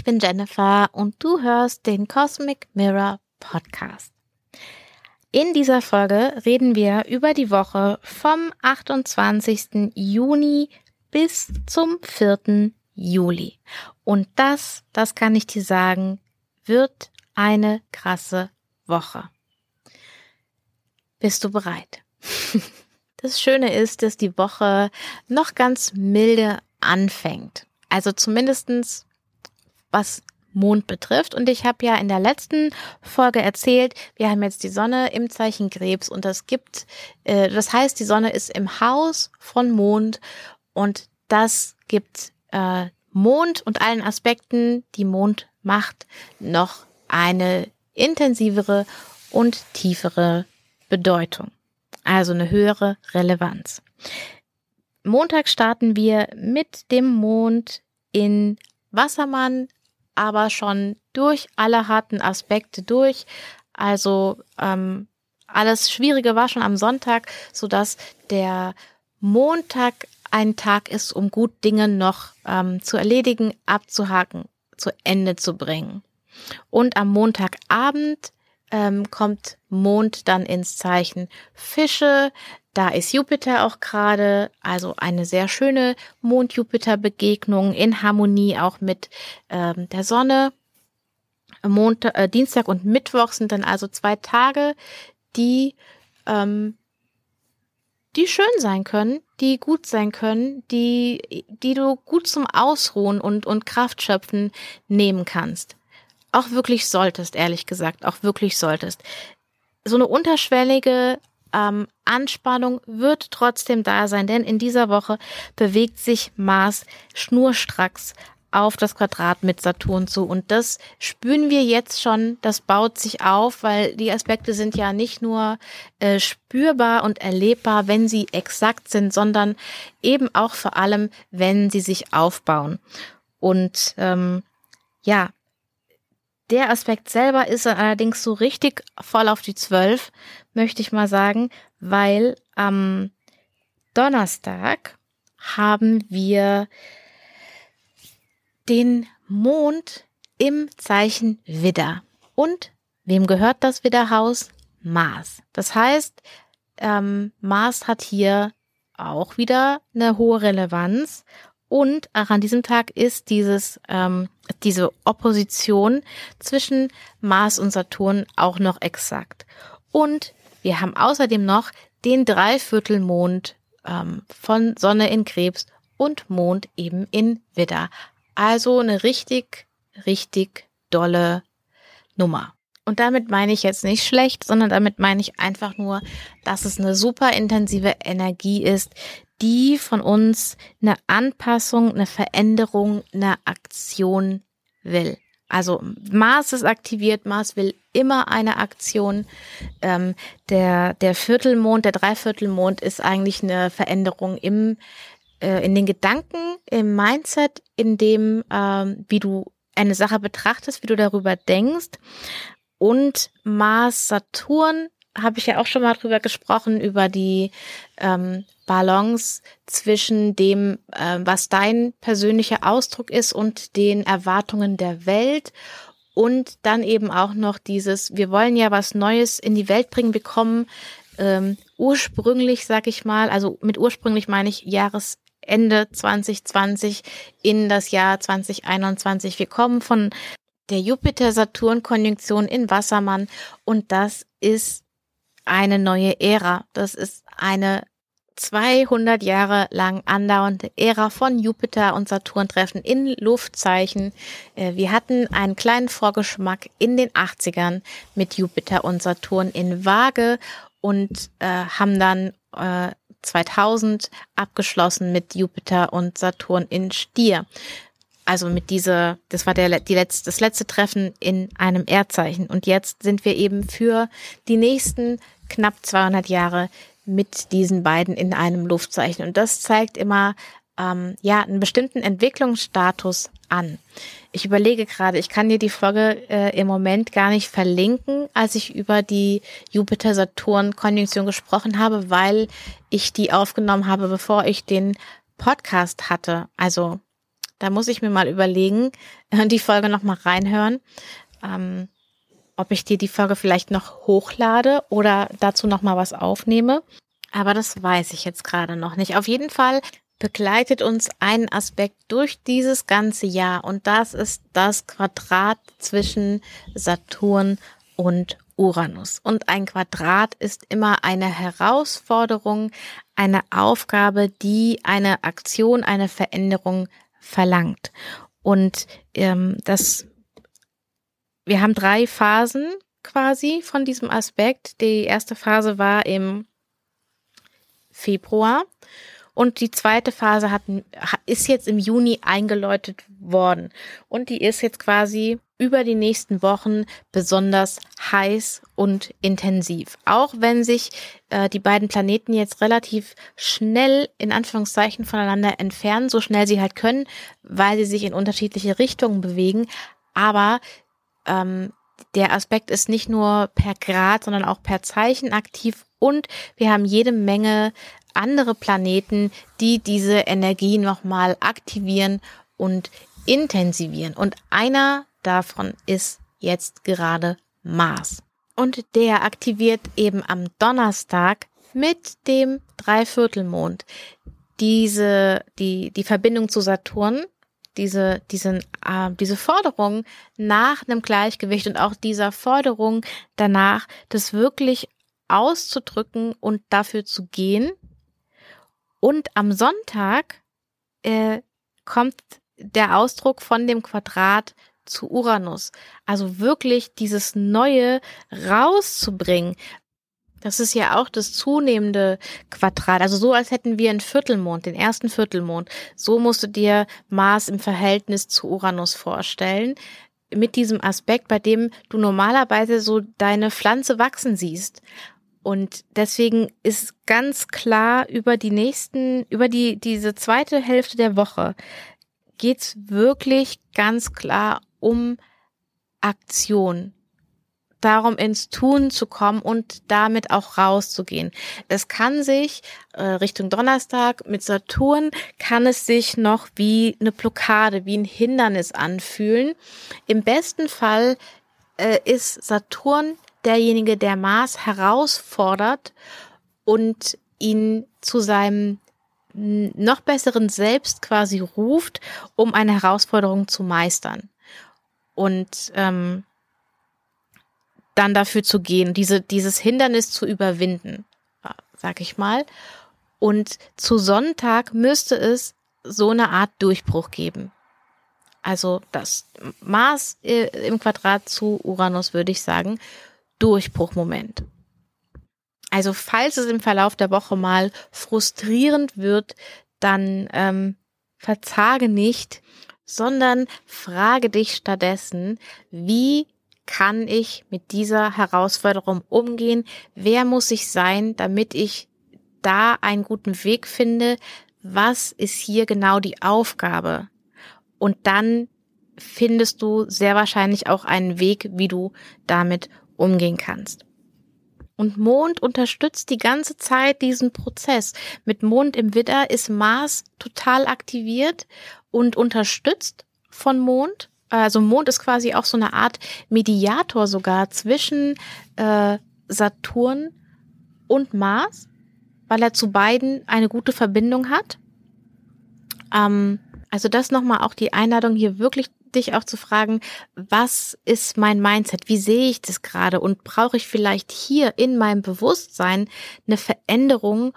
ich bin Jennifer und du hörst den Cosmic Mirror Podcast. In dieser Folge reden wir über die Woche vom 28. Juni bis zum 4. Juli. Und das, das kann ich dir sagen, wird eine krasse Woche. Bist du bereit? Das Schöne ist, dass die Woche noch ganz milde anfängt. Also zumindestens was Mond betrifft. Und ich habe ja in der letzten Folge erzählt, wir haben jetzt die Sonne im Zeichen Krebs und das gibt, äh, das heißt, die Sonne ist im Haus von Mond und das gibt äh, Mond und allen Aspekten, die Mond macht, noch eine intensivere und tiefere Bedeutung. Also eine höhere Relevanz. Montag starten wir mit dem Mond in Wassermann, aber schon durch alle harten Aspekte durch. Also ähm, alles Schwierige war schon am Sonntag, so dass der Montag ein Tag ist, um gut Dinge noch ähm, zu erledigen, abzuhaken, zu Ende zu bringen. Und am Montagabend ähm, kommt Mond dann ins Zeichen Fische. Da ist Jupiter auch gerade, also eine sehr schöne Mond-Jupiter-Begegnung in Harmonie auch mit ähm, der Sonne. Montag, äh, Dienstag und Mittwoch sind dann also zwei Tage, die ähm, die schön sein können, die gut sein können, die, die du gut zum Ausruhen und, und Kraft schöpfen nehmen kannst. Auch wirklich solltest, ehrlich gesagt, auch wirklich solltest. So eine unterschwellige ähm, Anspannung wird trotzdem da sein, denn in dieser Woche bewegt sich Mars schnurstracks auf das Quadrat mit Saturn zu. Und das spüren wir jetzt schon, das baut sich auf, weil die Aspekte sind ja nicht nur äh, spürbar und erlebbar, wenn sie exakt sind, sondern eben auch vor allem, wenn sie sich aufbauen. Und ähm, ja, der Aspekt selber ist allerdings so richtig voll auf die Zwölf, möchte ich mal sagen, weil am Donnerstag haben wir den Mond im Zeichen Widder. Und wem gehört das Widderhaus? Mars. Das heißt, ähm, Mars hat hier auch wieder eine hohe Relevanz. Und auch an diesem Tag ist dieses, ähm, diese Opposition zwischen Mars und Saturn auch noch exakt. Und wir haben außerdem noch den Dreiviertelmond ähm, von Sonne in Krebs und Mond eben in Widder. Also eine richtig, richtig dolle Nummer. Und damit meine ich jetzt nicht schlecht, sondern damit meine ich einfach nur, dass es eine super intensive Energie ist, die von uns eine Anpassung, eine Veränderung, eine Aktion will. Also Mars ist aktiviert, Mars will immer eine Aktion. Ähm, der, der Viertelmond, der Dreiviertelmond ist eigentlich eine Veränderung im äh, in den Gedanken, im Mindset, in dem, ähm, wie du eine Sache betrachtest, wie du darüber denkst. Und Mars, Saturn, habe ich ja auch schon mal drüber gesprochen, über die ähm, Balance zwischen dem, äh, was dein persönlicher Ausdruck ist und den Erwartungen der Welt. Und dann eben auch noch dieses, wir wollen ja was Neues in die Welt bringen, bekommen ähm, ursprünglich, sag ich mal, also mit ursprünglich meine ich Jahres Ende 2020 in das Jahr 2021. Wir kommen von der Jupiter-Saturn-Konjunktion in Wassermann und das ist eine neue Ära. Das ist eine 200 Jahre lang andauernde Ära von Jupiter und Saturn-Treffen in Luftzeichen. Äh, wir hatten einen kleinen Vorgeschmack in den 80ern mit Jupiter und Saturn in Waage und äh, haben dann äh, 2000 abgeschlossen mit Jupiter und Saturn in Stier. Also mit dieser, das war der, die letzte, das letzte Treffen in einem Erdzeichen. Und jetzt sind wir eben für die nächsten knapp 200 Jahre mit diesen beiden in einem Luftzeichen. Und das zeigt immer, ähm, ja, einen bestimmten Entwicklungsstatus an. Ich überlege gerade, ich kann dir die Folge äh, im Moment gar nicht verlinken, als ich über die Jupiter-Saturn-Konjunktion gesprochen habe, weil ich die aufgenommen habe, bevor ich den Podcast hatte. Also Da muss ich mir mal überlegen, die Folge nochmal reinhören, ähm, ob ich dir die Folge vielleicht noch hochlade oder dazu nochmal was aufnehme. Aber das weiß ich jetzt gerade noch nicht. Auf jeden Fall begleitet uns ein Aspekt durch dieses ganze Jahr und das ist das Quadrat zwischen Saturn und Uranus. Und ein Quadrat ist immer eine Herausforderung, eine Aufgabe, die eine Aktion, eine Veränderung verlangt. Und ähm, das, wir haben drei Phasen quasi von diesem Aspekt. Die erste Phase war im Februar und die zweite Phase hat, ist jetzt im Juni eingeläutet worden. Und die ist jetzt quasi über die nächsten Wochen besonders heiß und intensiv. Auch wenn sich äh, die beiden Planeten jetzt relativ schnell in Anführungszeichen voneinander entfernen, so schnell sie halt können, weil sie sich in unterschiedliche Richtungen bewegen. Aber ähm, der Aspekt ist nicht nur per Grad, sondern auch per Zeichen aktiv und wir haben jede Menge andere Planeten, die diese Energie nochmal aktivieren und intensivieren. Und einer davon ist jetzt gerade Mars. Und der aktiviert eben am Donnerstag mit dem Dreiviertelmond diese, die, die Verbindung zu Saturn, diese, diesen, äh, diese Forderung nach einem Gleichgewicht und auch dieser Forderung danach, das wirklich auszudrücken und dafür zu gehen, und am Sonntag äh, kommt der Ausdruck von dem Quadrat zu Uranus. Also wirklich dieses Neue rauszubringen. Das ist ja auch das zunehmende Quadrat. Also so, als hätten wir einen Viertelmond, den ersten Viertelmond. So musst du dir Mars im Verhältnis zu Uranus vorstellen. Mit diesem Aspekt, bei dem du normalerweise so deine Pflanze wachsen siehst. Und deswegen ist ganz klar über die nächsten, über die, diese zweite Hälfte der Woche geht's wirklich ganz klar um Aktion. Darum ins Tun zu kommen und damit auch rauszugehen. Es kann sich äh, Richtung Donnerstag mit Saturn kann es sich noch wie eine Blockade, wie ein Hindernis anfühlen. Im besten Fall äh, ist Saturn derjenige, der Mars herausfordert und ihn zu seinem noch besseren Selbst quasi ruft, um eine Herausforderung zu meistern. Und ähm, dann dafür zu gehen, diese, dieses Hindernis zu überwinden, sag ich mal. Und zu Sonntag müsste es so eine Art Durchbruch geben. Also das Mars äh, im Quadrat zu Uranus, würde ich sagen. Durchbruchmoment. Also falls es im Verlauf der Woche mal frustrierend wird, dann ähm, verzage nicht, sondern frage dich stattdessen, wie kann ich mit dieser Herausforderung umgehen? Wer muss ich sein, damit ich da einen guten Weg finde? Was ist hier genau die Aufgabe? Und dann findest du sehr wahrscheinlich auch einen Weg, wie du damit umgehen kannst. Und Mond unterstützt die ganze Zeit diesen Prozess. Mit Mond im Widder ist Mars total aktiviert und unterstützt von Mond. Also Mond ist quasi auch so eine Art Mediator sogar zwischen äh, Saturn und Mars, weil er zu beiden eine gute Verbindung hat. Ähm, also das nochmal auch die Einladung hier wirklich dich auch zu fragen, was ist mein Mindset? Wie sehe ich das gerade? Und brauche ich vielleicht hier in meinem Bewusstsein eine Veränderung,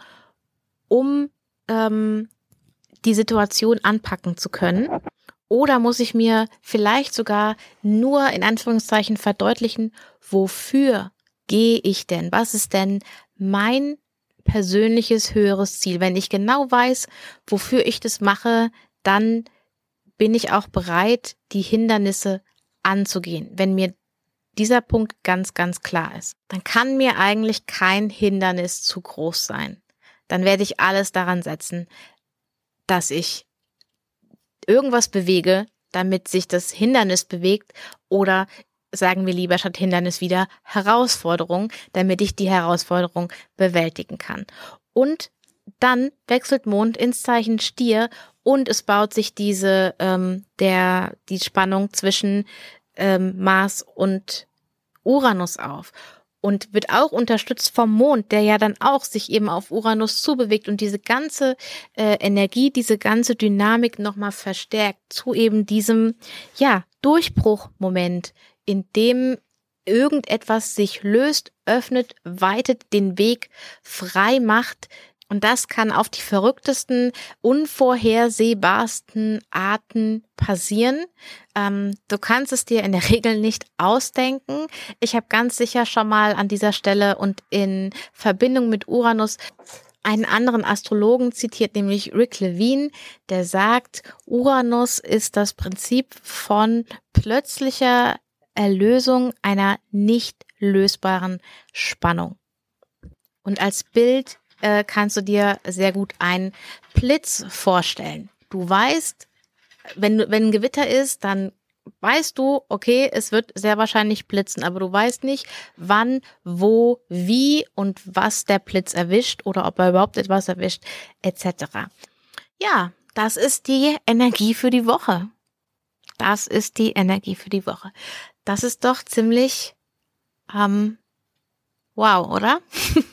um ähm, die Situation anpacken zu können? Oder muss ich mir vielleicht sogar nur in Anführungszeichen verdeutlichen, wofür gehe ich denn? Was ist denn mein persönliches höheres Ziel? Wenn ich genau weiß, wofür ich das mache, dann bin ich auch bereit, die Hindernisse anzugehen, wenn mir dieser Punkt ganz, ganz klar ist. Dann kann mir eigentlich kein Hindernis zu groß sein. Dann werde ich alles daran setzen, dass ich irgendwas bewege, damit sich das Hindernis bewegt oder sagen wir lieber statt Hindernis wieder Herausforderung, damit ich die Herausforderung bewältigen kann. Und dann wechselt Mond ins Zeichen Stier und es baut sich diese ähm, der die Spannung zwischen ähm, Mars und Uranus auf und wird auch unterstützt vom Mond, der ja dann auch sich eben auf Uranus zubewegt und diese ganze äh, Energie, diese ganze Dynamik nochmal verstärkt zu eben diesem ja Durchbruchmoment, in dem irgendetwas sich löst, öffnet, weitet den Weg, frei macht. Und das kann auf die verrücktesten, unvorhersehbarsten Arten passieren. Ähm, du kannst es dir in der Regel nicht ausdenken. Ich habe ganz sicher schon mal an dieser Stelle und in Verbindung mit Uranus einen anderen Astrologen zitiert, nämlich Rick Levine, der sagt, Uranus ist das Prinzip von plötzlicher Erlösung einer nicht lösbaren Spannung. Und als Bild äh, kannst du dir sehr gut einen Blitz vorstellen. Du weißt, wenn, wenn ein Gewitter ist, dann weißt du, okay, es wird sehr wahrscheinlich blitzen, aber du weißt nicht, wann, wo, wie und was der Blitz erwischt oder ob er überhaupt etwas erwischt, etc. Ja, das ist die Energie für die Woche. Das ist die Energie für die Woche. Das ist doch ziemlich ähm, wow, oder?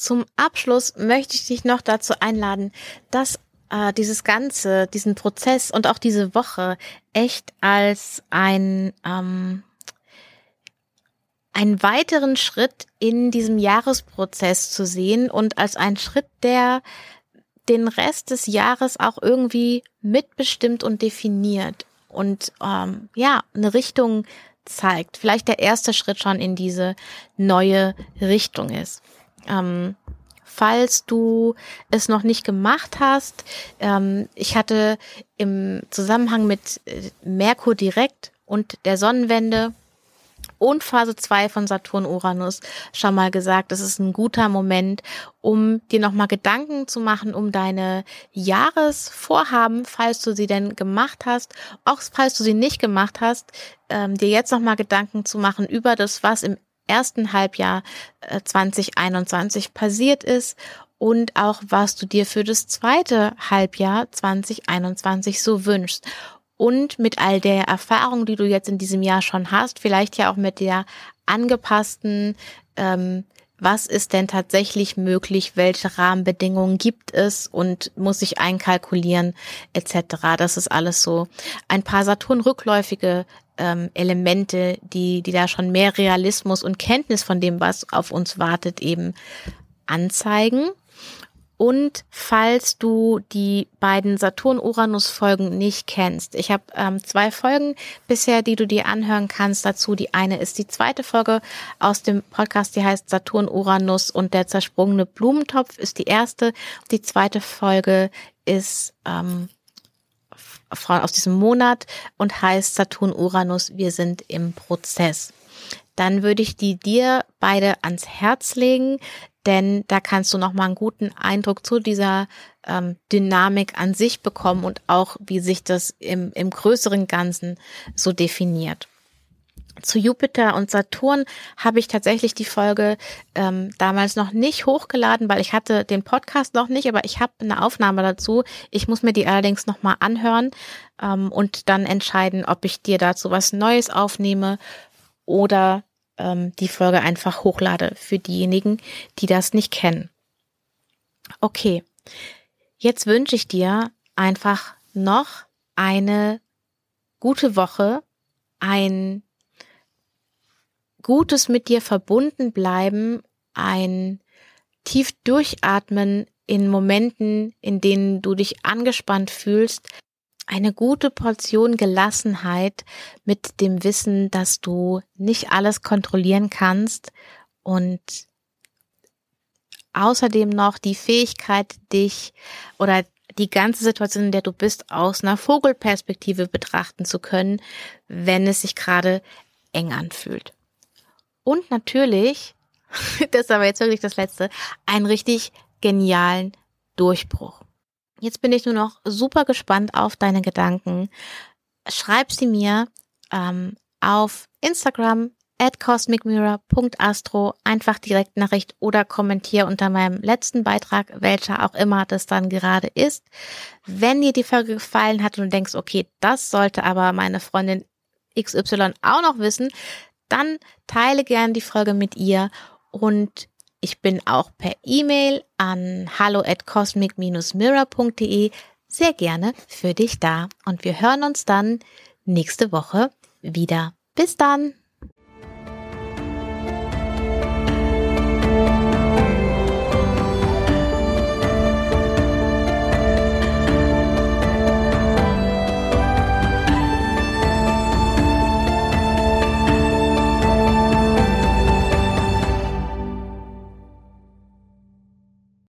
Zum Abschluss möchte ich dich noch dazu einladen, dass äh, dieses Ganze, diesen Prozess und auch diese Woche echt als ein ähm, einen weiteren Schritt in diesem Jahresprozess zu sehen und als einen Schritt, der den Rest des Jahres auch irgendwie mitbestimmt und definiert und ähm, ja, eine Richtung zeigt. Vielleicht der erste Schritt schon in diese neue Richtung ist. Ähm, falls du es noch nicht gemacht hast, ähm, ich hatte im Zusammenhang mit äh, Merkur direkt und der Sonnenwende und Phase 2 von Saturn Uranus schon mal gesagt, es ist ein guter Moment, um dir nochmal Gedanken zu machen, um deine Jahresvorhaben, falls du sie denn gemacht hast, auch falls du sie nicht gemacht hast, ähm, dir jetzt nochmal Gedanken zu machen über das, was im ersten Halbjahr äh, 2021 passiert ist und auch was du dir für das zweite Halbjahr 2021 so wünschst. Und mit all der Erfahrung, die du jetzt in diesem Jahr schon hast, vielleicht ja auch mit der angepassten, ähm, was ist denn tatsächlich möglich, welche Rahmenbedingungen gibt es und muss ich einkalkulieren etc. Das ist alles so ein paar Saturn-rückläufige ähm, Elemente, die, die da schon mehr Realismus und Kenntnis von dem, was auf uns wartet, eben anzeigen. Und falls du die beiden Saturn-Uranus-Folgen nicht kennst, ich habe ähm, zwei Folgen bisher, die du dir anhören kannst dazu. Die eine ist die zweite Folge aus dem Podcast, die heißt Saturn-Uranus und der zersprungene Blumentopf ist die erste. Die zweite Folge ist ähm, aus diesem Monat und heißt Saturn-Uranus, wir sind im Prozess dann würde ich die dir beide ans Herz legen denn da kannst du nochmal einen guten Eindruck zu dieser ähm, Dynamik an sich bekommen und auch, wie sich das im, im größeren Ganzen so definiert. Zu Jupiter und Saturn habe ich tatsächlich die Folge ähm, damals noch nicht hochgeladen, weil ich hatte den Podcast noch nicht, aber ich habe eine Aufnahme dazu. Ich muss mir die allerdings nochmal anhören ähm, und dann entscheiden, ob ich dir dazu was Neues aufnehme oder ähm, die Folge einfach hochlade für diejenigen, die das nicht kennen. Okay, jetzt wünsche ich dir einfach noch eine gute Woche, ein gutes mit dir verbunden bleiben, ein tief durchatmen in Momenten, in denen du dich angespannt fühlst, eine gute Portion Gelassenheit mit dem Wissen, dass du nicht alles kontrollieren kannst und außerdem noch die Fähigkeit, dich oder die ganze Situation, in der du bist, aus einer Vogelperspektive betrachten zu können, wenn es sich gerade eng anfühlt. Und natürlich, das ist aber jetzt wirklich das Letzte, einen richtig genialen Durchbruch. Jetzt bin ich nur noch super gespannt auf deine Gedanken. Schreib sie mir ähm, auf Instagram at cosmicmirror.astro, einfach Direktnachricht oder kommentier unter meinem letzten Beitrag, welcher auch immer das dann gerade ist. Wenn dir die Folge gefallen hat und du denkst, okay, das sollte aber meine Freundin XY auch noch wissen, dann teile gern die Folge mit ihr und ich bin auch per E-Mail an hallo at cosmic-mirror.de sehr gerne für dich da und wir hören uns dann nächste Woche wieder. Bis dann!